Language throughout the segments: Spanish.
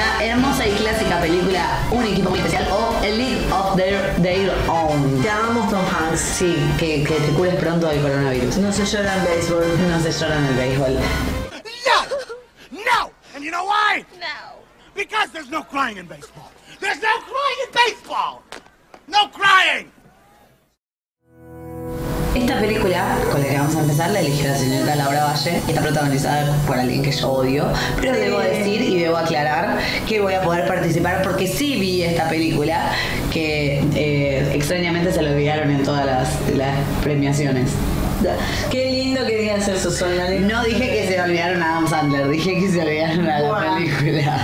La hermosa y clásica película Un equipo muy especial o A League of Their, Their Own. Te amamos Tom Hanks. Sí, que, que te cures pronto del coronavirus. No se llora en béisbol. No se llora en el béisbol. No! No! And you know why? No. Because there's no crying in baseball. There's no crying in baseball! No crying! Esta película, con la que vamos a empezar, la eligió la señorita Laura Valle. Está protagonizada por alguien que yo odio. Pero debo decir y debo aclarar que voy a poder participar porque sí vi esta película que eh, extrañamente se lo olvidaron en todas las, las premiaciones. Qué lindo que digas eso, Sonia. No dije que se olvidaron a Adam Sandler, dije que se olvidaron a la Bueno. película.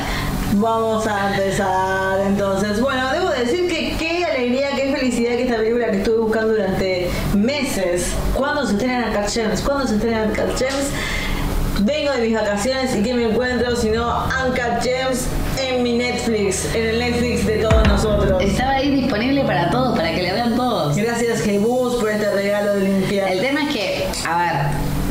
Vamos a empezar entonces. Bueno, debo decir que qué alegría, qué felicidad que esta película que estuve buscando durante ¿Cuándo se estrena Uncut Gems? ¿Cuándo se estrena Uncut Gems? Vengo de mis vacaciones y ¿qué me encuentro sino Uncut Gems en mi Netflix, en el Netflix de todos nosotros. Estaba ahí disponible para todos, para que la vean todos. Gracias Jebus por este regalo de limpiar. El tema es que, a ver,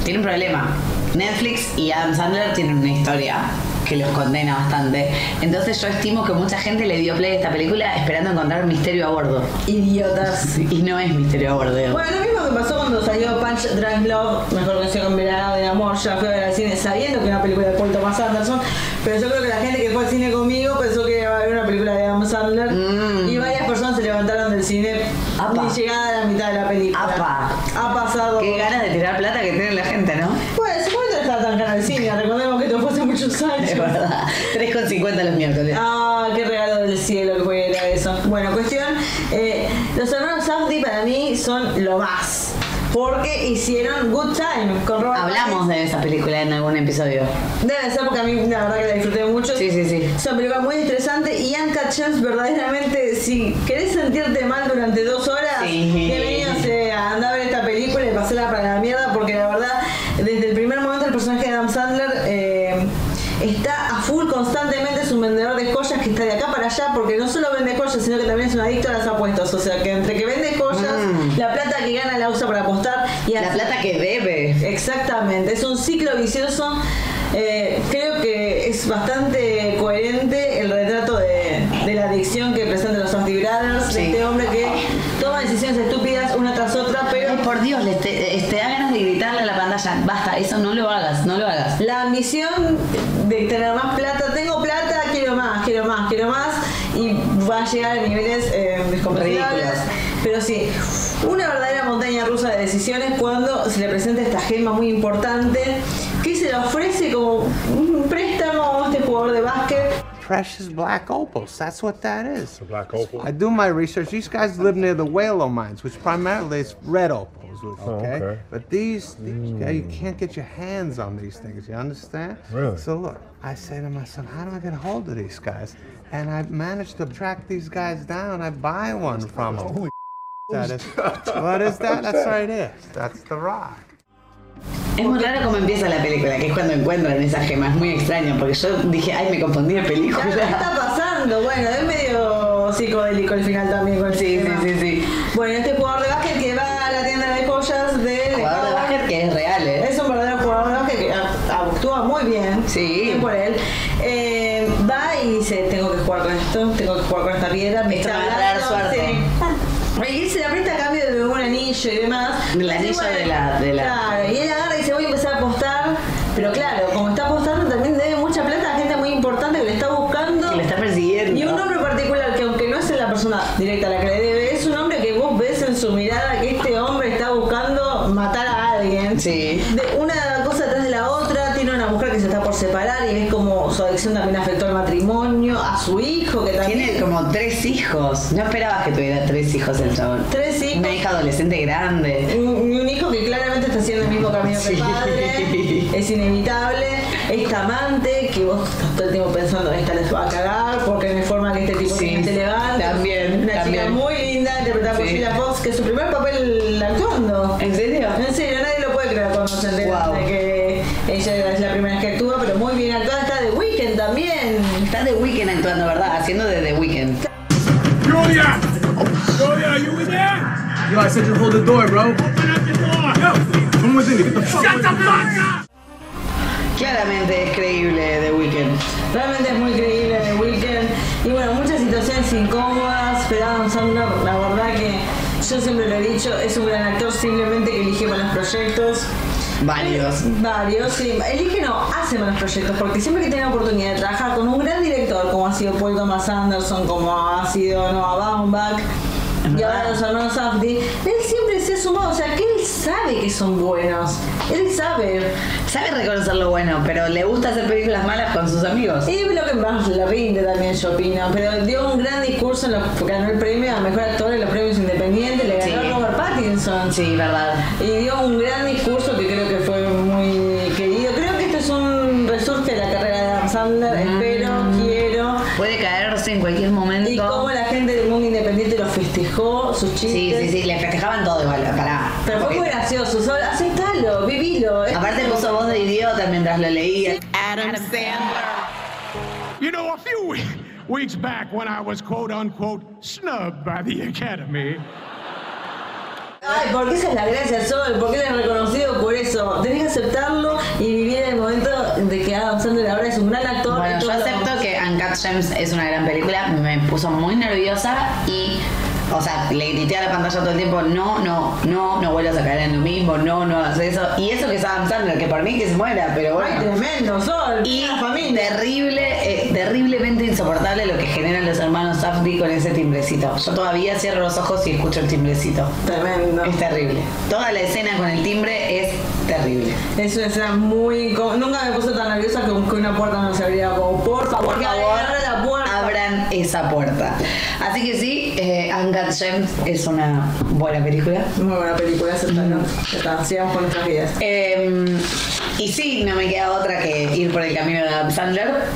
tiene un problema. Netflix y Adam Sandler tienen una historia que los condena bastante. Entonces yo estimo que mucha gente le dio play a esta película esperando encontrar misterio a bordo. Idiotas. Y no es misterio a bordo. Bueno, lo que pasó cuando salió Punch Drunk Love, mejor conocido como Verano de Amor. Yo la fui a ver al cine sabiendo que era una película de Paul Thomas Anderson, pero yo creo que la gente que fue al cine conmigo pensó que iba a ver una película de Adam Sandler Mm. y varias personas se levantaron del cine Apa. ni llegada a la mitad de la película. Apa. Ha pasado. Qué ganas de tirar plata que tiene la gente, ¿no? Ese momento no estaba tan caro el cine, recordemos que esto fue hace muchos años. Es verdad. 3,50 los miércoles. Ah, qué regalo del cielo que fuera eso. Bueno, cuestión, eh, los hermanos Safdie para mí son lo más. Porque hicieron Good Time con Robert Hablamos de esa película en algún episodio. Debe ser porque a mí la verdad que la disfruté mucho. Sí, sí, sí. Es una película muy estresante y Uncut Gems verdaderamente, si querés sentirte mal durante dos horas, Sí. bienvenido sea, anda a ver esta película y pasarla para la mierda porque la verdad, desde el primer momento el personaje de Adam Sandler eh, está a full constantemente, es un vendedor de joyas que está de acá para allá porque no solo vende joyas, sino que también es un adicto a las apuestas. O sea Exactamente, es un ciclo vicioso. Eh, creo que es bastante coherente el retrato de, de la adicción que presentan los Safdie Brothers, Sí. de este hombre que toma decisiones estúpidas una tras otra, pero Ay, por Dios, le te, te da ganas de gritarle a la pantalla basta eso no lo hagas, no lo hagas. La ambición de tener más plata, tengo plata, quiero más, quiero más, quiero más, y va a llegar a niveles eh, descomprensibles. Pero sí, una verdadera montaña rusa de decisiones cuando se le presenta esta gema muy importante que se le ofrece como un préstamo a este jugador de básquet. Precious black opals. That's what that is. Black opal. I do my research. These guys live near the Whalo mines, which primarily is red opals. Oh, okay? okay. But these, these guys, you hmm. can't get your hands on these things. You understand? Really? So look, I say to myself, how do I get a hold of these guys? And I managed to track these guys down. I buy one from them. Holy That is, what is that? That's right there. That's the rock. Es muy raro cómo empieza la película, que es cuando encuentran esa gema, es muy extraño, porque yo dije, ay, me confundí de película. ¿Qué está pasando? Bueno, es medio psicodélico el final también con el Sí, sí, sí, sí. Bueno, este jugador de básquet que va a la tienda de joyas de Jugador de básquet que es real, ¿eh? Es un verdadero jugador de básquet que actúa muy bien. Sí. Bien por él. Eh, va y dice, tengo que jugar con esto, tengo que jugar con esta piedra. Me está anillo y demás. Así, anillo de la- de la- Claro, y él agarra y dice, voy a empezar a apostar. Pero claro, como está apostando, también debe mucha plata a gente muy importante que le está buscando. Que le está persiguiendo. Y un hombre particular que aunque no es la persona directa a la que le debe, es un hombre que vos ves en su mirada que este hombre está buscando matar a alguien. Sí. De una cosa tras de la otra, tiene una mujer que se está por separar y ves como su adicción también afectó al matrimonio, a su hijo que también... Tiene como tres hijos. No esperabas que tuviera tres hijos el chabón. Tres hijos. Una hija adolescente grande. Un, un hijo que claramente está haciendo el mismo camino que el Sí. padre, es inevitable. Esta amante que vos estás todo el tiempo pensando, esta les va a cagar porque no hay forma que este tipo Sí, se levante. también, Una chica muy linda, interpretada por Sí. Sheila Fox, que es su primer papel actuando. ¿En serio? En serio, nadie lo puede creer cuando se entera Wow. de que ella es la primera vez que actúa, pero muy bien actuada. Está de Weekend también. Está The Weeknd actuando, ¿verdad? Haciendo de The Weeknd. Julia! Julia, are you in there? Yo, I said you hold the door, bro. Open up the door! Yo! Come within. Get the fuck Shut the fuck up! Claramente es creíble The Weeknd. Realmente es muy creíble de Weekend. Y bueno, muchas situaciones incómodas, pero Adam Sandler, la verdad que yo siempre lo he dicho, es un gran actor simplemente que elige malos proyectos. Varios. Varios, sí. Elige no, hace malos proyectos, porque siempre que tiene la oportunidad de trabajar con un gran director, como ha sido Paul Thomas Anderson, como ha sido Noah Baumbach, y ahora los hermanos Safdie, él siempre se ha sumado, o sea que él sabe que son buenos. Él sabe. Sabe reconocer lo bueno, pero le gusta hacer películas malas con sus amigos. Y lo que más le rinde también, yo opino. Pero dio un gran discurso, en los, ganó el premio a mejor actor en los premios independientes, le ganó Sí. a Robert Pattinson. Sí, verdad. Y dio un gran discurso que creo que fue muy querido. Creo que esto es un resurge de la carrera de Adam Sandler. Festejó, sus Sí, chistes. sí, sí, le festejaban todo igual, pará. Pero fue muy gracioso, solo aceptalo, vivilo. Aparte puso voz de idiota mientras lo leía. You know, a few we- weeks back when I was quote unquote snubbed by the Academy, Ay, porque esa es la gracia, Sol, porque él es reconocido por eso. Tenés que aceptarlo y vivir el momento de que Adam Sandler ahora es un gran actor. Bueno, yo acepto que Uncut Gems es una gran película, me puso muy nerviosa y, o sea, le grité a la pantalla todo el tiempo, no, no, no, no vuelvas a caer en lo mismo, no, no hagas eso. Y eso que es Adam Sandler, que por mí que se muera, pero Ay, bueno. tremendo, Sol. Y la familia. terrible, eh, terriblemente insoportable lo que generan los hermanos Safdie con ese timbrecito. Yo todavía cierro los ojos y escucho el timbrecito. Tremendo. Es terrible. Toda la escena con el timbre es terrible. Es una escena muy. Nunca me puse tan nerviosa como que una puerta no se abría. Como, por favor, Por favor, esa puerta. Así que sí, eh, Uncut Gems es una buena película. Muy buena película, está, sigamos con nuestras vidas. Eh, y sí, no me queda otra que ir por el camino de Adam Sandler.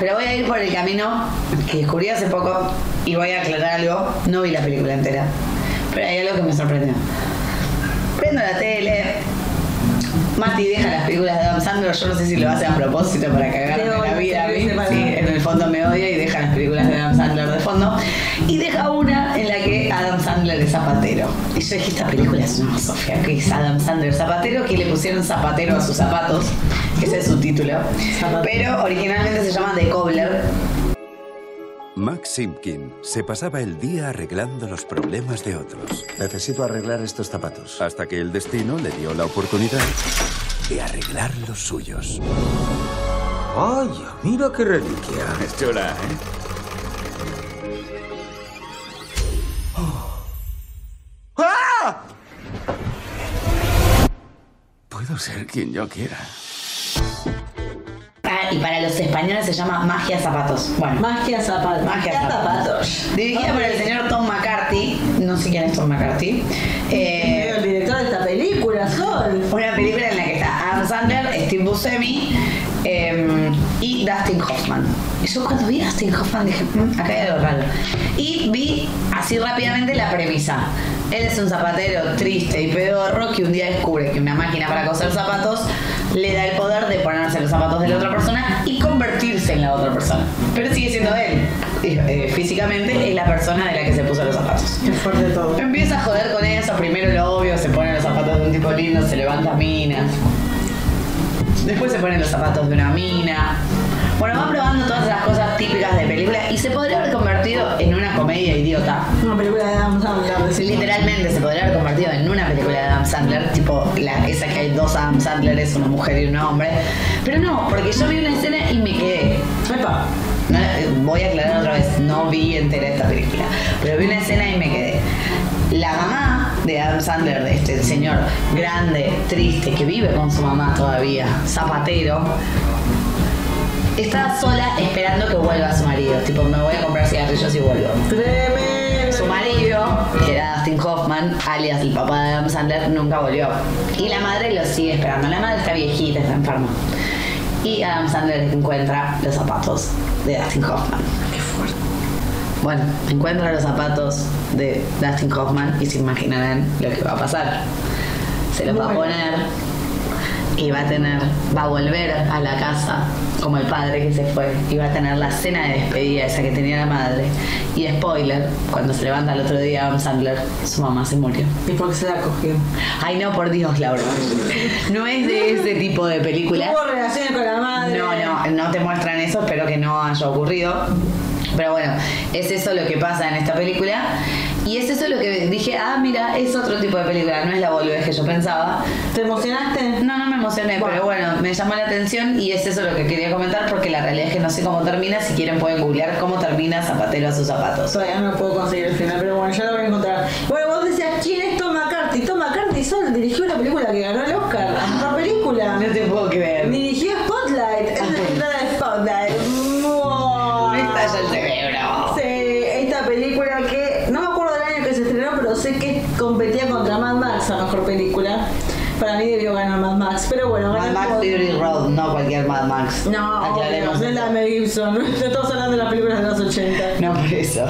Pero voy a ir por el camino que descubrí hace poco y voy a aclarar algo. No vi la película entera, pero hay algo que me sorprendió. Prendo la tele. Mati deja las películas de Adam Sandler, yo no sé si lo hace a propósito para cagarme Te la vida a mí. Sí, fondo me odia y deja las películas de Adam Sandler de fondo. Y deja una en la que Adam Sandler es zapatero. Y yo dije, esta película es una Sofía, que es Adam Sandler zapatero, que le pusieron zapatero a sus zapatos. Ese es su título. Zapatero. Pero originalmente se llama The Cobbler. Max Simpkin se pasaba el día arreglando los problemas de otros. Necesito arreglar estos zapatos. Hasta que el destino le dio la oportunidad de arreglar los suyos. Vaya, mira qué reliquia. Es chula, ¿eh? ¡Ah! Puedo ser quien yo quiera. Ah, y para los españoles se llama Magia Zapatos. Bueno, Magia zapatos. Magia Zapatos. Dirigida por el señor Tom McCarthy. No sé quién es Tom McCarthy. Eh, el director de esta película, Sol. una película en la que está Adam Sandler, Steve Buscemi eh, y Dustin Hoffman. Y yo cuando vi a Dustin Hoffman dije, "Mm, acá hay algo raro. Y vi así rápidamente la premisa. Él es un zapatero triste y pedorro que un día descubre que una máquina para coser zapatos le da el poder de ponerse los zapatos de la otra persona y convertirse en la otra persona. Pero sigue siendo él. Eh, físicamente es la persona de la que se puso los zapatos. Qué fuerte todo. Empieza a joder con eso, primero lo obvio, se pone los zapatos de un tipo lindo, se levanta minas. Después se ponen los zapatos de una mina. Bueno, va probando todas esas cosas típicas de película y se podría haber convertido en una comedia idiota. Una película de Adam Sandler. decimos. Literalmente se podría haber convertido en una película de Adam Sandler, tipo la, esa que hay dos Adam Sandlers, una mujer y un hombre. Pero no, porque yo vi una escena y me quedé. Epa. No, eh, voy a aclarar otra vez, no vi entera esta película, pero vi una escena y me quedé. La mamá de Adam Sandler, de este señor grande, triste, que vive con su mamá todavía, zapatero, está sola esperando que vuelva su marido. Tipo, me voy a comprar cigarrillos y vuelvo. Tremendo. Su marido, que era Dustin Hoffman, alias el papá de Adam Sandler, nunca volvió. Y la madre lo sigue esperando. La madre está viejita, está enferma. Y Adam Sandler encuentra los zapatos de Dustin Hoffman. Bueno, encuentra los zapatos de Dustin Hoffman y se imaginarán lo que va a pasar. Se los va a poner y va a tener, va a volver a la casa como el padre que se fue y va a tener la cena de despedida esa que tenía la madre. Y spoiler, cuando se levanta el otro día Adam Sandler, su mamá se murió. ¿Y por qué se la cogió? Ay no, por Dios, Laura. No es de ese tipo de película. Tuvo relaciones con la madre. No, no, no te muestran eso, espero que no haya ocurrido. Pero bueno, es eso lo que pasa en esta película. Y es eso lo que dije, ah, mira, es otro tipo de película, no es la boludez que yo pensaba. ¿Te emocionaste? No, no me emocioné, Bueno. pero bueno, me llamó la atención y es eso lo que quería comentar porque la realidad es que no sé cómo termina. Si quieren pueden googlear cómo termina Zapatero a sus zapatos. Todavía no puedo conseguir el final, pero bueno, ya lo voy a encontrar. Bueno, vos decías, ¿quién es Tom McCarthy? Tom McCarthy solo dirigió la película que ganó el Oscar. La película. No te puedo creer. Para mí debió ganar Mad Max, pero bueno, Mad Max. Fury Road, no cualquier Mad Max. No, aclaremos. no es la Mel Gibson. Estamos hablando de las películas de los 80. No por eso.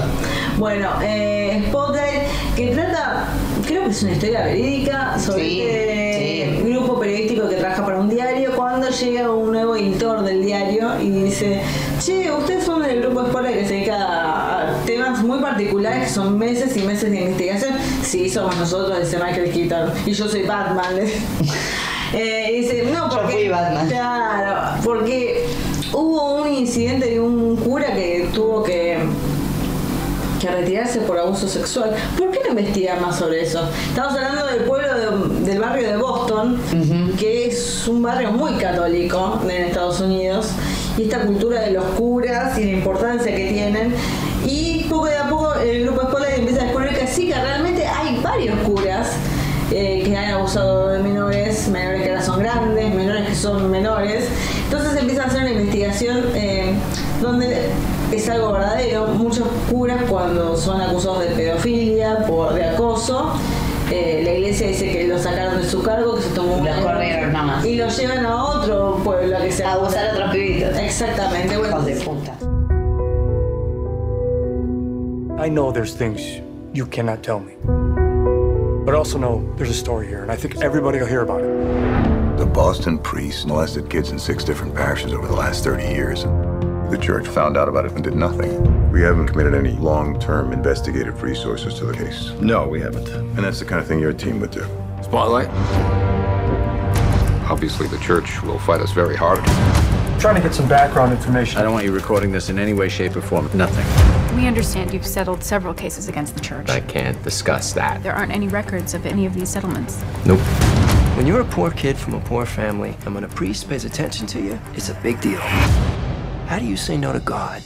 Bueno, eh, Spotlight, que trata, creo que es una historia verídica sobre Sí, este sí. grupo periodístico que trabaja para un diario. Cuando llega un nuevo editor del diario y dice: Che, ustedes son del grupo Spotlight que se dedica a temas muy particulares que son meses Sí, somos nosotros, dice Michael Keaton. Y yo soy Batman. Eh, y dice: No, Yo porque. fui Batman. Claro, porque hubo un incidente de un cura que tuvo que que retirarse por abuso sexual. ¿Por qué no investigar más sobre eso? Estamos hablando del pueblo de- del barrio de Boston, que es un barrio muy católico en Estados Unidos, y esta cultura de los curas y la importancia que tienen. Y poco de a poco el grupo Spotlight empieza a descubrir que sí, que realmente hay varios curas eh, que han abusado de menores, menores que ahora son grandes, menores que son menores. Entonces empiezan a hacer una investigación eh, donde es algo verdadero. Muchos curas cuando son acusados de pedofilia, por, de acoso, eh, la iglesia dice que lo sacaron de su cargo, que se tomó un Los corrieron nada más. y lo llevan a otro pueblo que se A abusar a otros pibitos. Exactamente. Bueno, de puta. I know there's things you cannot tell me. But also know there's a story here, and I think everybody will hear about it. The Boston priests molested kids in six different parishes over the last 30 years. The church found out about it and did nothing. We haven't committed any long-term investigative resources to the case. No, we haven't. And that's the kind of thing your team would do. Spotlight? Obviously, the church will fight us very hard. trying to get some background information. I don't want you recording this in any way, shape, or form. Nothing. We understand you've settled several cases against the church. I can't discuss that. There aren't any records of any of these settlements. Nope. When you're a poor kid from a poor family, and when a priest pays attention to you, it's a big deal. How do you say no to God?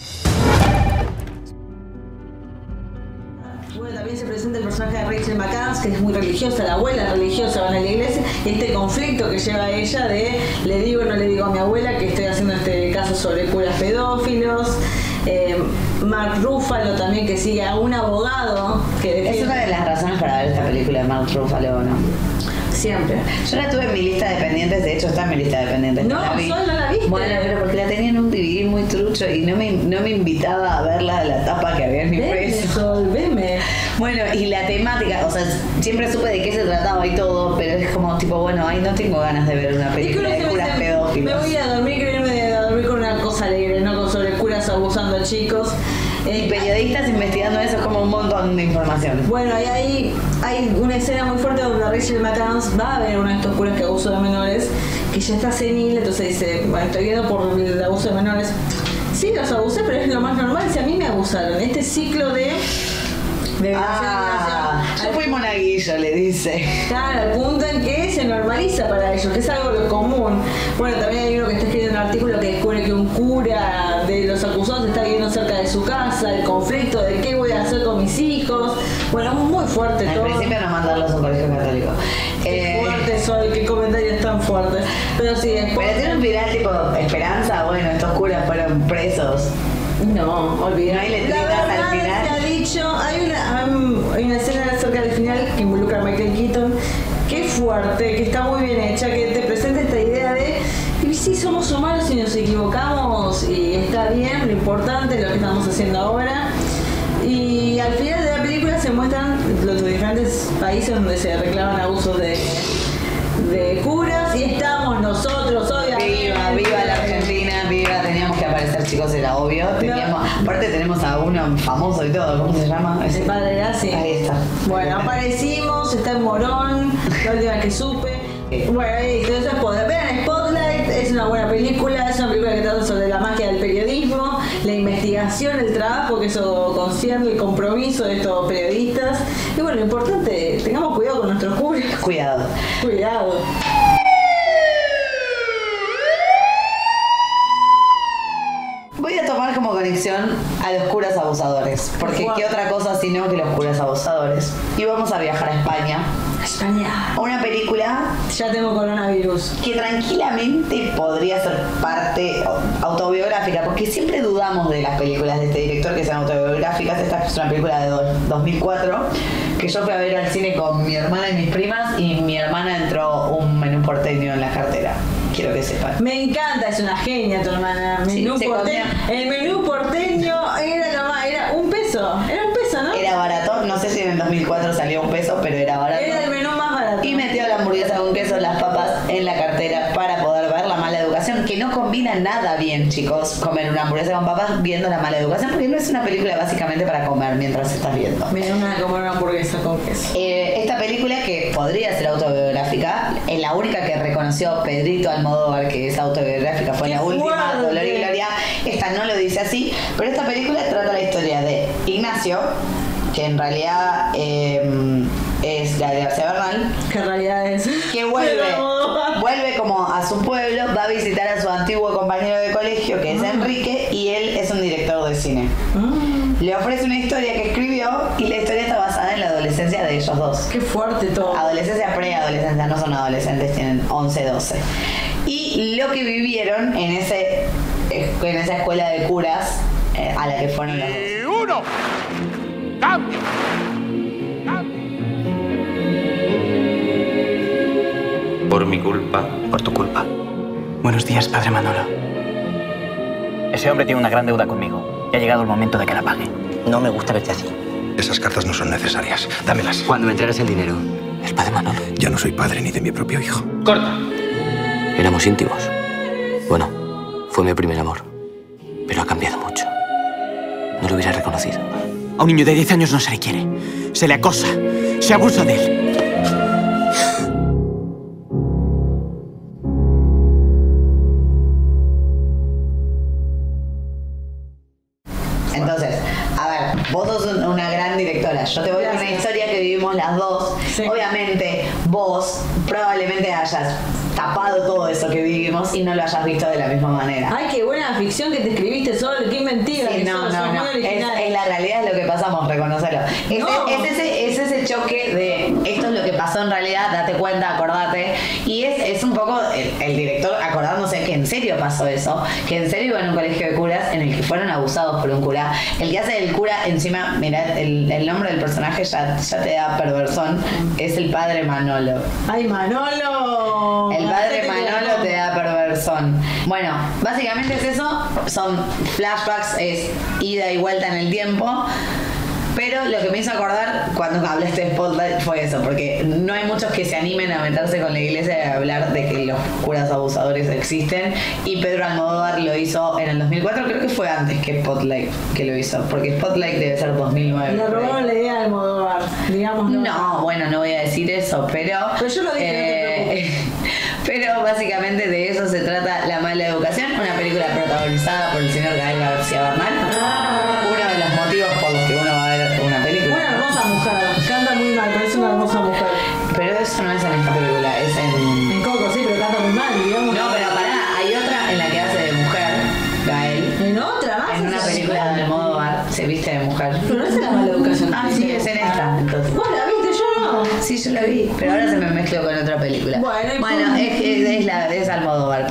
Bueno, también se presenta el personaje de Rachel McAdams, que es muy religiosa, la abuela religiosa, van a la iglesia, y este conflicto que lleva ella de le digo o no le digo a mi abuela que estoy haciendo este caso sobre curas pedófilos. Eh, Mark Ruffalo también que sigue a un abogado que Es una de las razones para ver esta película de Mark Ruffalo, ¿no? Siempre. Yo la tuve en mi lista de pendientes, de hecho está en mi lista de pendientes. No, la vi. solo la viste. Bueno, pero porque la tenía en un DVD muy trucho y no me, no me invitaba a verla de la tapa que había en mi. Sol, veme. Bueno, y la temática, o sea, siempre supe de qué se trataba y todo, pero es como tipo, bueno, ay, no tengo ganas de ver una que película de curas me, me pedófilos. voy a dormir, quiero irme a dormir con una cosa alegre, no con abusando a chicos. Eh, Y periodistas investigando eso es como un montón de información. Bueno, y ahí hay una escena muy fuerte donde Rachel McAdams va a ver a uno de estos curas que abuso de menores, que ya está senil, entonces dice, bueno, estoy viendo por el abuso de menores. Sí, los abusé, pero es lo más normal, si a mí me abusaron. Este ciclo de... de Ah, yo fui monaguillo, le dice. Claro, al punto en que se normaliza para ellos, que es algo común. Bueno, también hay uno que está escribiendo un artículo que descubre que un cura de los acusados está viviendo cerca de su casa, el conflicto de qué voy a hacer con mis hijos. Bueno, muy fuerte Al todo. principio no mandarlos a un colegio católico. Qué Eh, fuerte soy, qué comentarios tan fuertes. Pero sí, después. pero tiene un final tipo esperanza, bueno, estos curas fueron presos. No, olvidé. No hay letritas al final. Hay una, hay una escena cerca del final que involucra a Michael Keaton, que es fuerte, que está muy bien hecha, que te presenta esta idea de sí somos humanos y nos equivocamos y está bien, lo importante es lo que estamos haciendo ahora. Y al final de la película se muestran los diferentes países donde se reclaman abusos de, de curas y estamos nosotros, obviamente. Viva, viva la chicos, era obvio. Teníamos, aparte tenemos a uno famoso y todo, ¿cómo se llama? El padre Gassi. Ahí está. Bueno, aparecimos, está en Morón, la última que supe. Bueno, y entonces poder vean Spotlight, es una buena película, es una película que trata sobre la magia del periodismo, la investigación, el trabajo que eso concierne, el compromiso de estos periodistas. Y bueno, lo importante, tengamos cuidado con nuestros curas. Cuidado. Cuidado. Voy a tomar como conexión a los curas abusadores. Porque Wow. qué otra cosa sino que los curas abusadores. Y vamos a viajar a España. España. Una película Ya tengo coronavirus. que tranquilamente podría ser parte autobiográfica, porque siempre dudamos de las películas de este director que sean autobiográficas. Esta es una película de do- 2004 que yo fui a ver al cine con mi hermana y mis primas y mi hermana entró un menú porteño en la cartera. Quiero que sepan. Me encanta, es una genia tu hermana. Sí, Menú se porteño. El menú porteño era lo más, era un peso. Era un peso, ¿no? Era barato, no sé si en el 2004 salió un peso, pero era barato. Era el menú más barato. Y metió la hamburguesa con queso, las papas en la cartera para poder ver la mala educación, que no combina nada bien, chicos, comer una hamburguesa con papas viendo la mala educación, porque no es una película básicamente para comer mientras estás viendo. Me una de comer una hamburguesa con queso. Eh, esta película que podría ser autobiográfica, es la única que reconoció Pedrito Almodóvar que es autobiográfica, fue ¡Qué la última, fuerte! Dolor y Gloria. Esta no lo dice así, pero esta película trata la historia de Ignacio, que en realidad eh, es la de García Bernal, Que en realidad es. que vuelve, Pero- vuelve como a su pueblo, va a visitar a su antiguo compañero de colegio que es Enrique y él es un director de cine. Le ofrece una historia que escribió y la historia está basada en la adolescencia de ellos dos. Qué fuerte todo. Adolescencia, preadolescencia, no son adolescentes, tienen 11, 12. Y lo que vivieron en, ese, en esa escuela de curas eh, a la que fueron los dos. uno. ¡Cambio! Por mi culpa. Por tu culpa. Buenos días, padre Manolo. Ese hombre tiene una gran deuda conmigo. Y ha llegado el momento de que la pague. No me gusta verte así. Esas cartas no son necesarias. Dámelas. Cuando me entregues el dinero. El padre Manolo. Ya no soy padre ni de mi propio hijo. Corta. Éramos íntimos. Bueno, fue mi primer amor. Pero ha cambiado mucho. No lo hubiera reconocido. A un niño de 10 años no se le quiere. Se le acosa. Se abusa de él. Tapado todo eso que vivimos y no lo hayas visto de la misma manera. Ay, qué buena ficción que te escribiste solo, qué mentira. Sí, que no, no, no. Es, la realidad es lo que pasamos, reconocerlo. Es, No. es ese, es ese choque de esto es lo que pasó en realidad, date cuenta, acordate. Y es, es un poco el, el director acordándose que en serio pasó eso, que en serio iba en un colegio de curas en el que fueron abusados por un cura. El que hace el cura, encima, mirá, el, el nombre del personaje ya, ya te da perversón, es el padre Manolo. Ay, Manolo. El padre Manolo te da perversón. Bueno, básicamente es eso. Son flashbacks, es ida y vuelta en el tiempo. Pero lo que me hizo acordar cuando hablaste de Spotlight fue eso, porque no hay muchos que se animen a meterse con la iglesia y a hablar de que los curas abusadores existen. Y Pedro Almodóvar lo hizo en el 2004, creo que fue antes que Spotlight que lo hizo, porque Spotlight debe ser 2009. Le robaron la idea de Almodóvar, digamos. No, bueno, no voy a decir eso, pero. Pero yo lo dije, no te eh, Pero básicamente de eso se trata La Mala Educación, una película protagonizada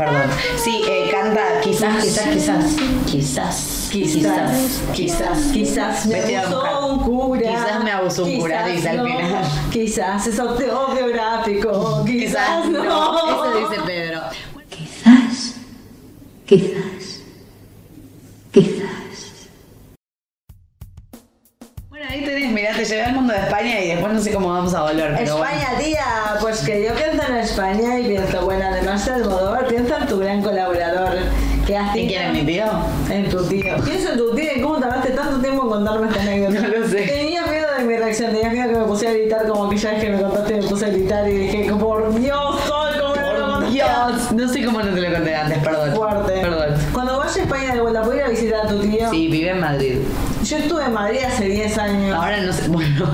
perdón. Sí, eh, canta quizás, quizás, quizás, quizás, Quizás, quizás, quizás me abusó un cura. Quizás me abusó un cura, dice al final. Quizás es autobiográfico. Quizás, no. Eso dice Pedro. Quizás, quizás. No sé cómo vamos a volver. Pero España, tía, pues que yo pienso en España y pienso, bueno, además de Almodóvar, pienso en tu gran colaborador. Que has ¿En quién es mi tío? En tu tío. Pienso en tu tío y cómo tardaste tanto tiempo en contarme esta anécdota. No lo sé. Tenía miedo de mi reacción, tenía miedo que me pusiera a gritar como aquella vez que me contaste me puse a gritar y dije, por Dios, Sol, ¿cómo no lo Por contaste? Dios, no sé cómo no te lo conté antes, perdón. Fuerte. Perdón. Cuando vaya a España de vuelta, ¿puedo ir a visitar a tu tío? Sí, vive en Madrid. Yo estuve en Madrid hace 10 años. Ahora no sé, bueno.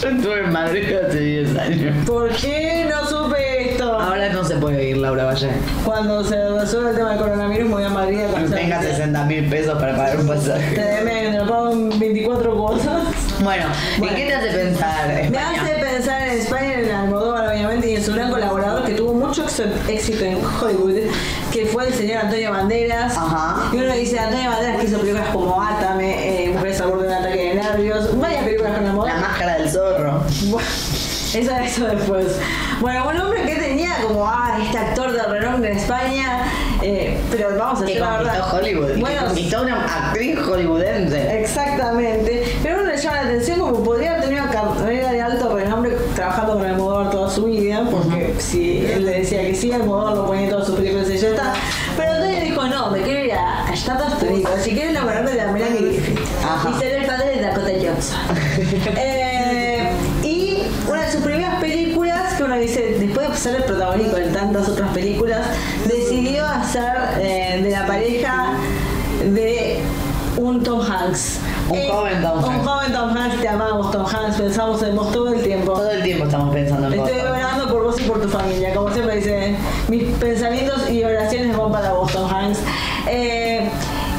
Yo estuve en Madrid hace 10 años. ¿Por qué no supe esto? Ahora no se puede ir, Laura Valle. Cuando se resuelva el tema del coronavirus, me voy a Madrid a conocer tenga mi tía. 60 mil pesos para pagar un pasaje. Tremendo, me pago en 24 cosas. Bueno, ¿en qué te hace pensar Me España? hace pensar en España, en Almodóvar, obviamente, y en su gran colaborador que tuvo mucho éxito en Hollywood, que fue el señor Antonio Banderas. Ajá. Y uno dice, Antonio Banderas que hizo películas como Átame, eh, Mujeres al borde de un ataque de nervios, varias películas con La Almodóvar. máscara del zorro. Bueno, Eso, eso después. Bueno, un hombre que tenía como, ah, este actor de renombre en España, eh, pero vamos a decir la verdad. Hollywood. Bueno, una actriz hollywoodense. Exactamente. Pero uno le llama la atención como podría haber tenido una carrera de alto renombre trabajando con Almodóvar toda su vida, porque si él le decía que sí, Almodóvar lo ponía en todas sus películas y ya está. Pero Antonio dijo, no, me quiero ir a, a Estados Unidos, si quiero enamorarme de la Melanie Griffith y ser el padre de Dakota Johnson. Eh, dice, después de ser el protagónico en tantas otras películas, decidió hacer eh, de la pareja de un Tom Hanks. Un joven Tom Un Hanks. joven Tom Hanks, te amamos Tom Hanks, pensamos en vos todo el tiempo. Todo el tiempo estamos pensando en Estoy cosas. orando por vos y por tu familia. Como siempre dice, mis pensamientos y oraciones van para vos, Tom Hanks. Eh,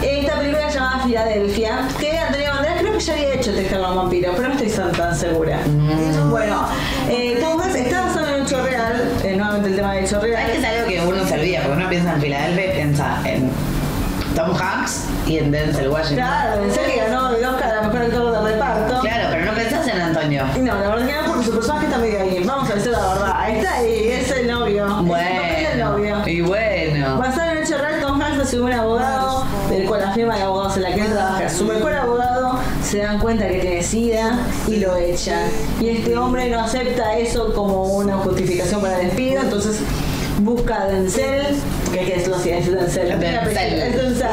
esta película llamada Filadelfia, que Antonio Banderas creo que ya había hecho Textar con vampiros, pero no estoy tan, tan segura. Mm. Bueno, eh, el tema del. ¿Sabes que es algo que uno se olvida? Porque uno piensa en Filadelfia y piensa en Tom Hanks y en Denzel Washington. Claro, pensé que ganó el Oscar a mejor actor de reparto. Claro, pero no pensás en Antonio. Y No, la verdad que no, porque su personaje está medio ahí. Vamos a decir la verdad. Ahí está ahí, es el novio. Es el novio. Bueno. Y bueno. Basado en el hecho real, Tom Hanks es un abogado, del cual la firma de abogados en la que él trabaja, su mejor abogado, se dan cuenta que tiene sida y lo echan. Y este hombre no acepta eso como una justificación para el despido, entonces busca a Denzel, que es lo que es Denzel, Denzel. es Denzel.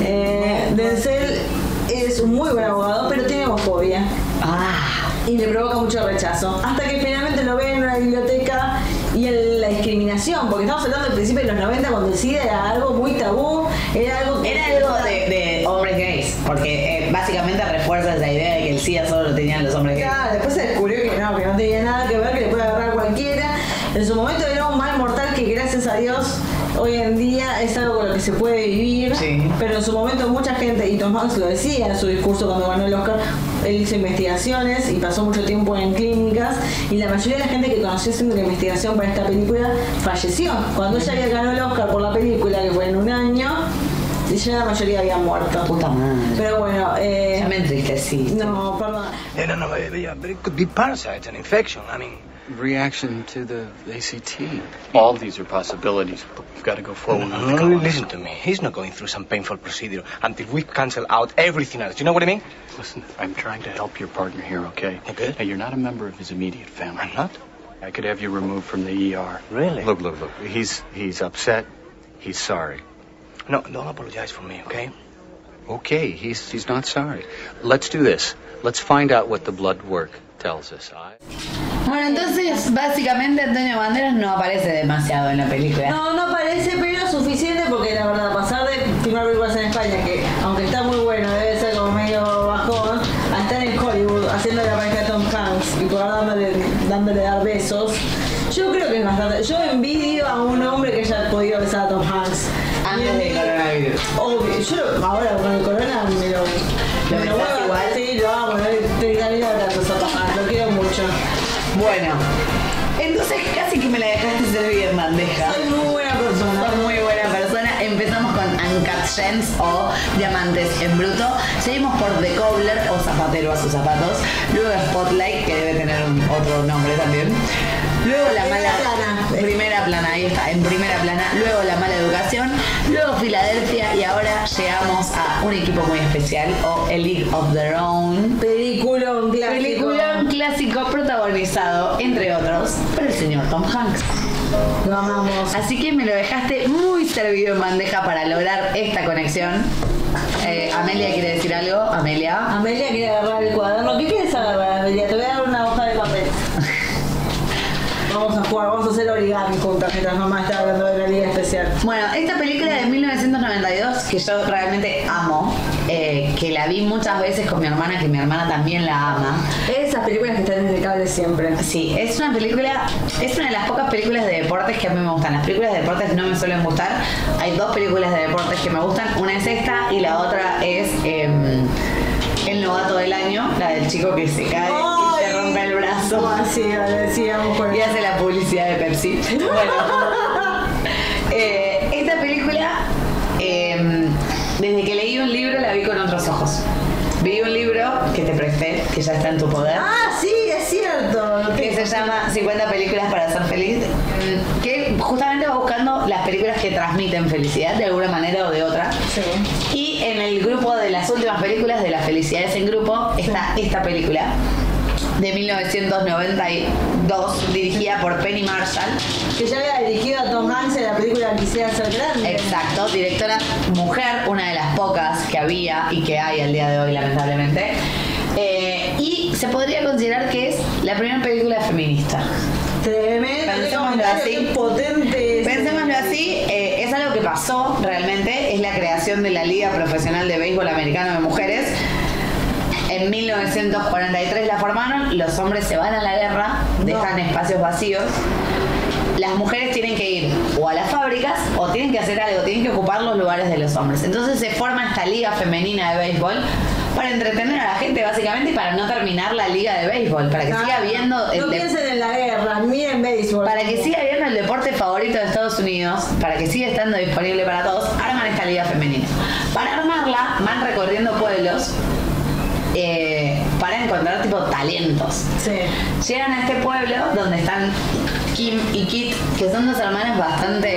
Eh, Denzel es un muy buen abogado, pero tiene homofobia Ah, y le provoca mucho rechazo. Hasta que finalmente lo ve en una biblioteca y el- la discriminación, porque estamos hablando del principio de los 90 cuando el SIDA era algo muy tabú, era algo era algo de, de hombres gays, porque básicamente refuerza esa idea de que el SIDA solo lo tenían los hombres gays. Después se descubrió que no, que no tenía nada que ver, que le puede agarrar cualquiera. En su momento era un mal mortal que gracias a Dios hoy en día es algo con lo que se puede vivir, sí. pero en su momento mucha gente, y Tom Hanks lo decía en su discurso cuando ganó el Oscar, él hizo investigaciones y pasó mucho tiempo en clínicas y la mayoría de la gente que conoció haciendo la investigación para esta película falleció. Cuando ella ganó el Oscar por la película, que fue en un año, ya la mayoría había muerto. Puta madre. Pero bueno, eh, Ya me entristecí. no, perdón. Yeah, no, no, but, yeah, but it could be parasites, an infection. I mean, Reaction to the ACT. All these are possibilities, we've got to go forward. no, with the no, listen to me. He's not going through some painful procedure until we cancel out everything else. You know what I mean? Listen, I'm trying to help your partner here, okay? Okay. Now, you're not a member of his immediate family. I'm not? I could have you removed from the ER. Really? Look, look, look. He's he's upset. He's sorry. No, don't apologize for me, okay? Okay, he's he's not sorry. Let's do this. Let's find out what the blood work tells us. I... Bueno, entonces, básicamente Antonio Banderas no aparece demasiado en la película. No, no parece, pero suficiente porque la verdad, pasar de filmar películas en España, que aunque está muy bueno, debe ser como medio bajón, a estar en Hollywood haciendo la pareja de Tom Hanks y poder dándole, dándole dar besos. Yo creo que es bastante. Yo envidio a un hombre que haya podido besar a Tom yo ahora con el corona me lo. ¿Lo me vuelvo- igual? Sí, lo amo, le- te daría abrazos a Tom Hanks, lo quiero mucho. Bueno, entonces casi que me la dejaste servir en bandeja. Soy muy buena persona. Sos muy buena persona. Empezamos con Uncut Gems o Diamantes en Bruto. Seguimos por The Cobbler o Zapatero a sus zapatos. Luego Spotlight, que debe tener un- otro nombre también. Luego la mala plana. primera plana, ahí está, en primera plana. Luego la mala educación. Luego Filadelfia y ahora llegamos a un equipo muy especial o A League of Their Own. Peliculón clásico. Peliculón clásico protagonizado, entre otros, por el señor Tom Hanks. Lo amamos. Así que me lo dejaste muy servido en bandeja para lograr esta conexión. Eh, Amelia quiere decir algo. Amelia. Amelia quiere agarrar el cuaderno. ¿Qué quieres agarrar, Amelia? Jugar, vamos a hacer origami juntas mientras mamá está hablando de la Liga Especial. Bueno, esta película de 1992 que yo realmente amo, eh, que la vi muchas veces con mi hermana, que mi hermana también la ama. Esas películas que están en el cable siempre. Sí, es una película, es una de las pocas películas de deportes que a mí me gustan. Las películas de deportes no me suelen gustar. Hay dos películas de deportes que me gustan. Una es esta y la otra es em, El novato del año, la del chico que se cae y Así, decíamos por Y hace la publicidad de Pepsi. Bueno, eh, esta película, em, desde que leí un libro, la vi con otros ojos. Vi un libro que te presté, que ya está en tu poder. Ah, sí, es cierto. que se llama 50 películas para ser feliz, mm, que justamente va buscando las películas que transmiten felicidad de alguna manera o de otra. Y en el grupo de las últimas películas de las felicidades en grupo está esta película de 1992 dirigida por Penny Marshall. Que ya había dirigido a Tom Hanks en la película Quisiera ser grande. Exacto, directora mujer, una de las pocas que había y que hay al día de hoy lamentablemente. Eh, y se podría considerar que es la primera película feminista. Tremendo. Pensémoslo así. Potente. es. Pensémoslo así, eh, es algo que pasó realmente, es la creación de la Liga Profesional de Béisbol Americano de Mujeres. En 1943 la formaron, los hombres se van a la guerra, dejan espacios vacíos. Las mujeres tienen que ir o a las fábricas o tienen que hacer algo, tienen que ocupar los lugares de los hombres. Entonces se forma esta liga femenina de béisbol para entretener a la gente básicamente y para no terminar la liga de béisbol, para que Claro. siga viendo el No piensen en la guerra, miren béisbol. para que siga viendo el deporte favorito de Estados Unidos, para que siga estando disponible para todos, arman esta liga femenina. Para armarla, van recorriendo pueblos eh, para encontrar tipo Llegan a este pueblo donde están Kim y Kit, que son dos hermanas bastante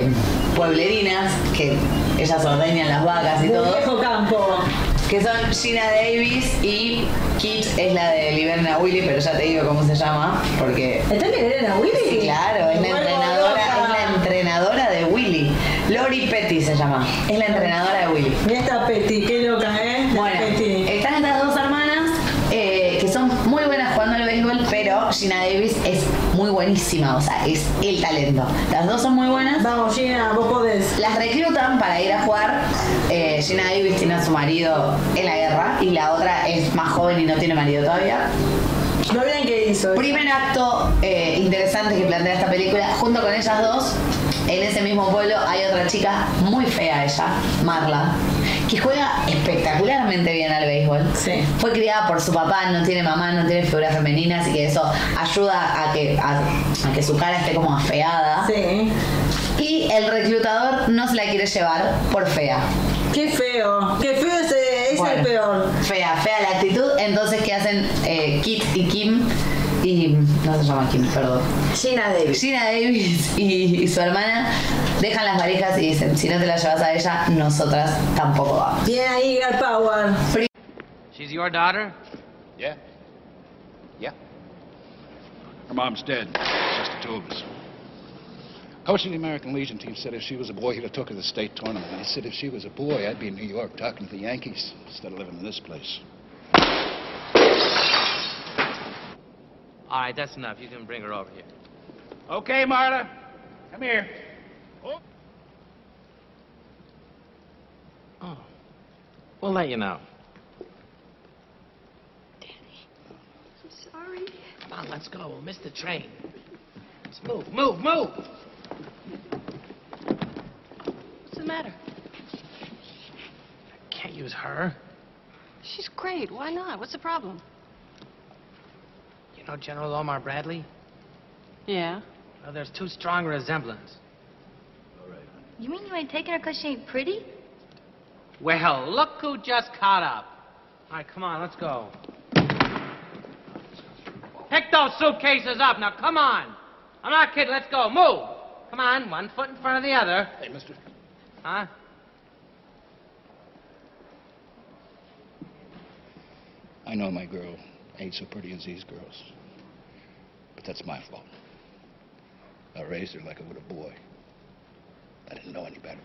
eh, pueblerinas, que ellas ordeñan las vacas y todo. viejo campo. Que son Gina Davis y Kit es la de Liberna Willy, pero ya te digo cómo se llama, porque... ¿Está Liberna Willy? Sí, claro, es la entrenadora, es la entrenadora de Willy. Lori Petty se llama. Es la entrenadora de Willy. Mira esta Petty, qué loca, ¿eh? Bueno, Petty. están estas dos hermanas eh, que son muy buenas jugando al béisbol, pero Gina Davis es muy buenísima, o sea, es el talento. Las dos son muy buenas. Vamos, Gina, vos podés. Las reclutan para ir a jugar. Eh, Gina Davis tiene a su marido en la guerra y la otra es más joven y no tiene marido todavía. Lo bien que hizo. Primer acto eh, interesante que plantea esta película, junto con ellas dos, en ese mismo pueblo hay otra chica muy fea ella, Marla, que juega espectacularmente bien al béisbol. Fue criada por su papá, no tiene mamá, no tiene figuras femeninas, así que eso ayuda a que, a, a que su cara esté como afeada. Sí. Y el reclutador no se la quiere llevar por fea. Qué feo. Qué feo ese, es Bueno, el peor. Fea, fea la actitud. Entonces, ¿qué hacen eh, Kit y Kim? Y no se llama Kim, perdón. Gina Davis. Gina Davis y, y su hermana dejan las varijas y dicen, si no te la llevas a ella, nosotras tampoco vamos. Bien ahí, Girl Power. She's your daughter? Yeah. Yeah. Her mom's dead. Just the two of us. Coach of the American Legion team said if she was a boy, he'd have took her to the state tournament. I said if she was a boy, I'd be in New York talking to the Yankees instead of living in this place. All right, that's enough. You can bring her over here. Okay, Marla. Come here. Oh. Oh. We'll let you know. Danny, I'm sorry. Come on, let's go. We'll miss the train. Let's move, move, move. What's the matter? I can't use her. She's great. Why not? What's the problem? You know General Omar Bradley? Yeah. Well, there's too strong a resemblance. You mean you ain't taking her 'cause she ain't pretty? Well, look who just caught up. All right, come on, let's go. Pick those suitcases up. Now, come on. I'm not kidding. Let's go. Move. Come on, one foot in front of the other. Hey, mister. Huh? I know my girl ain't so pretty as these girls. But that's my fault. I raised her like I would a boy. I didn't know any better.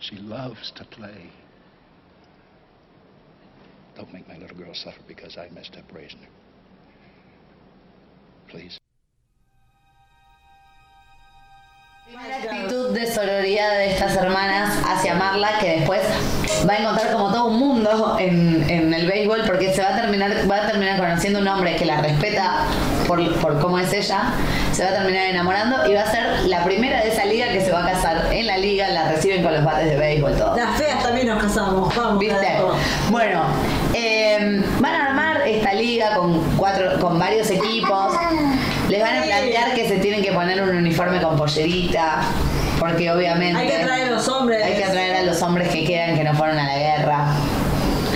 She loves to play. Don't make my little girl suffer because I messed up raising her. Please. Primera actitud de sororidad de estas hermanas hacia Marla que después va a encontrar como todo un mundo en, en el béisbol porque se va a terminar va a terminar conociendo un hombre que la respeta por, por cómo es ella se va a terminar enamorando y va a ser la primera de esa liga que se va a casar en la liga la reciben con los bates de béisbol todo Las feas también nos casamos. Vamos. ¿Viste? Bueno, eh, van a armar esta liga con cuatro, con varios equipos. Les van a plantear que se tienen que poner un uniforme con pollerita, porque obviamente Hay que atraer a los hombres. hay que atraer a los hombres que quedan que no fueron a la guerra.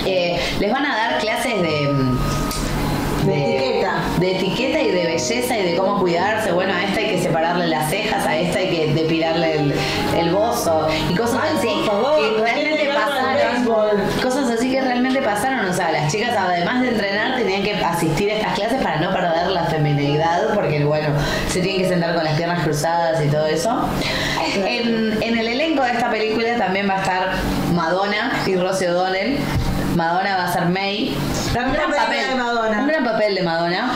Eh, les van a dar clases de De etiqueta. de etiqueta belleza y de cómo cuidarse. Bueno, a esta hay que separarle las cejas, a esta hay que depilarle el, el bozo y cosas Ay, así que realmente pasaron. Cosas así que realmente pasaron. O sea, las chicas además de entrenar tenían que asistir a estas clases para no perder la feminidad, porque bueno, se tienen que sentar con las piernas cruzadas y todo eso. En, en el elenco de esta película también va a estar Madonna y Rosie O'Donnell. Madonna va a ser May. Un gran papel, de Madonna. Un gran papel de Madonna.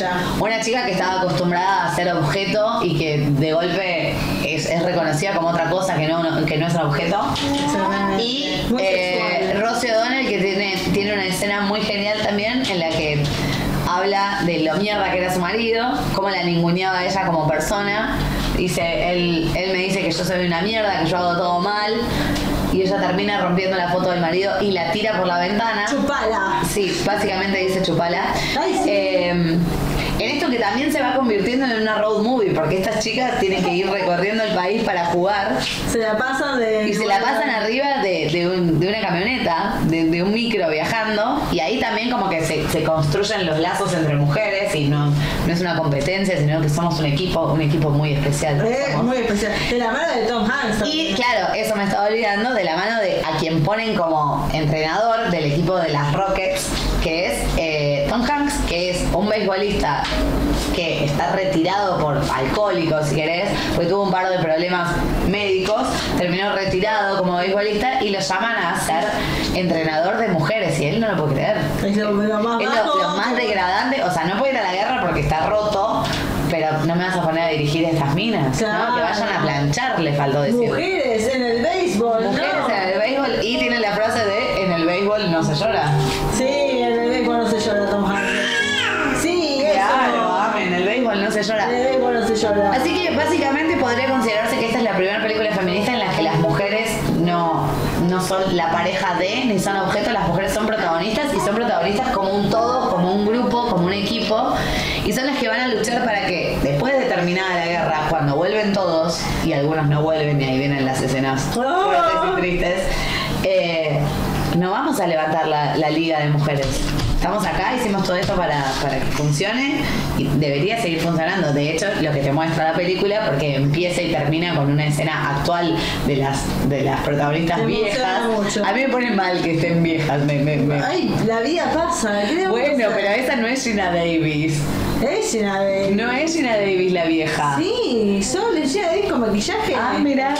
Ella. una chica que estaba acostumbrada a ser objeto y que de golpe es, es reconocida como otra cosa que no, que no es un objeto. Y eh. Rosie O'Donnell que tiene, tiene una escena muy genial también en la que habla de lo mierda que era su marido, cómo la ninguneaba a ella como persona. Dice, él, él me dice que yo soy una mierda, que yo hago todo mal. Y ella termina rompiendo la foto del marido y la tira por la ventana. Chupala. Sí, básicamente dice chupala. Eh, en esto que también se va convirtiendo en una road movie, porque estas chicas tienen que ir recorriendo el país para jugar. Se la pasan de. Y se la pasan arriba de, de un- de una camioneta, de, de un micro viajando, y ahí también como que se, se construyen los lazos entre mujeres y no, no es una competencia, sino que somos un equipo, un equipo muy especial. Muy especial. De la mano de Tom Hanks. y claro, eso me estaba olvidando de la mano de a quien ponen como entrenador del equipo de las Rockets, que es eh, Tom Hanks, que es un beisbolista que está retirado por alcohólico, si querés, porque tuvo un par de problemas médicos, terminó retirado como beisbolista y lo llaman a ser entrenador de mujeres y él no lo puede creer. Es lo, lo más Es lo, lo más degradante, o sea, no puede ir a la guerra porque está roto, pero no me vas a poner a dirigir estas minas, ¿no? Que vayan a planchar, le faltó decir. Mujeres en el béisbol, Mujeres ¿no? en el béisbol y tiene la frase de en el béisbol no se llora. Se llora. Se llora. Así que básicamente podría considerarse que esta es la primera película feminista en la que las mujeres no, no son la pareja de ni son objeto, las mujeres son protagonistas y son protagonistas como un todo, como un grupo, como un equipo y son las que van a luchar para que después de terminada la guerra, cuando vuelven todos y algunos no vuelven y ahí vienen las escenas fuertes y tristes, eh, no vamos a levantar la, la liga de mujeres. Estamos acá, hicimos todo esto para, para que funcione y debería seguir funcionando. De hecho, lo que te muestra la película, porque empieza y termina con una escena actual de las, de las protagonistas Me viejas. mucho. A mí me pone mal que estén viejas. me- me- me- Ay, la vida pasa. ¿qué le vamos a Bueno, pero esa no es Gina Davis. Es Gina Davis. No es Gina Davis la vieja. Sí, solo es Gina Davis con maquillaje. Ah, mira.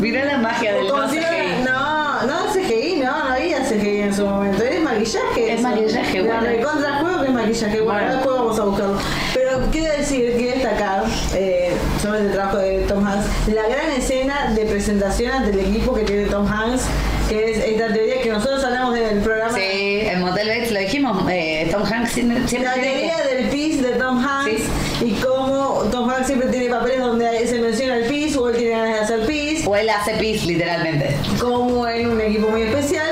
Mira la magia del no maquillaje. Es maquillaje, La bueno. recontra juego que es maquillaje. Bueno, Bueno. después vamos a buscarlo. Pero quiero decir, quiero destacar eh, sobre el trabajo de Tom Hanks, la gran escena de presentación ante el equipo que tiene Tom Hanks, que es esta teoría que nosotros hablamos en el programa. Sí, en Motel Bates lo dijimos. eh, Tom Hanks siempre, siempre La que- teoría del pis de Tom Hanks y cómo Tom Hanks siempre tiene papeles donde se menciona el pis o él tiene ganas de hacer pis. O él hace pis, literalmente. Como en un equipo muy especial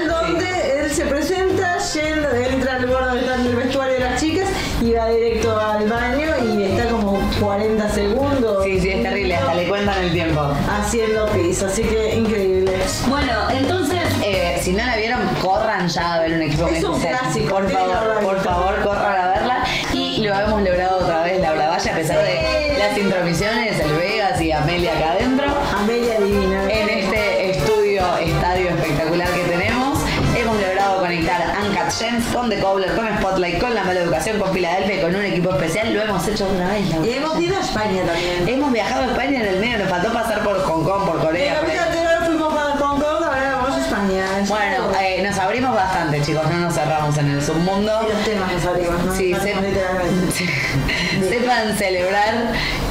Haciendo pis, así que increíble. Bueno, entonces, eh, si no la vieron, corran ya a ver un equipo Es un clásico, Por favor, por favor, corran a verla. Y lo hemos logrado otra vez, Laura Valle, a pesar de las intromisiones, el Vegas y Amelia acá adentro. Amelia divina. En este estudio, estadio espectacular que tenemos, hemos logrado conectar Uncut Gems con The Cobbler, con Spotlight, con La Mala Educación, con Filadelfia con un equipo especial. Lo hemos hecho otra vez, Laura. Y hemos ido a España también. Hemos viajado a España en el medio, nos faltó pasar por Hong Kong, por Corea. la por ahí. vida anterior fuimos a Hong Kong, ahora vamos a España. Bueno, eh, nos abrimos bastante, chicos, no nos cerramos en el submundo. Y los temas nos abrimos, ¿no? Sí, Nos se- abrimos literalmente. sepan celebrar,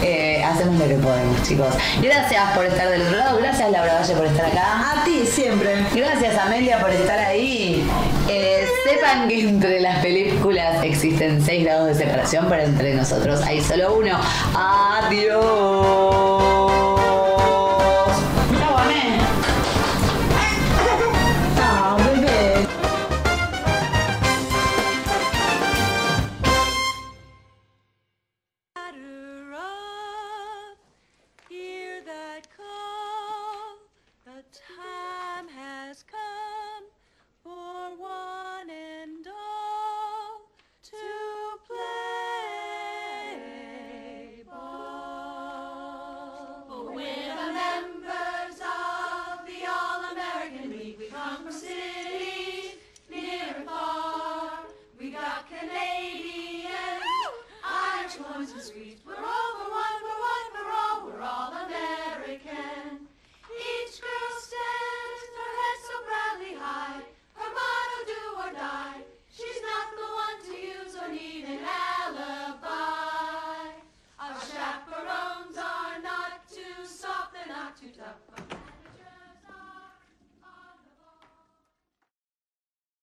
eh, hacemos lo que podemos, chicos. Gracias por estar del otro lado, gracias Laura Valle por estar acá. A ti siempre. Gracias Amelia por estar ahí. Eh, sepan que entre las películas existen 6 grados de separación, pero entre nosotros hay solo uno. Adiós.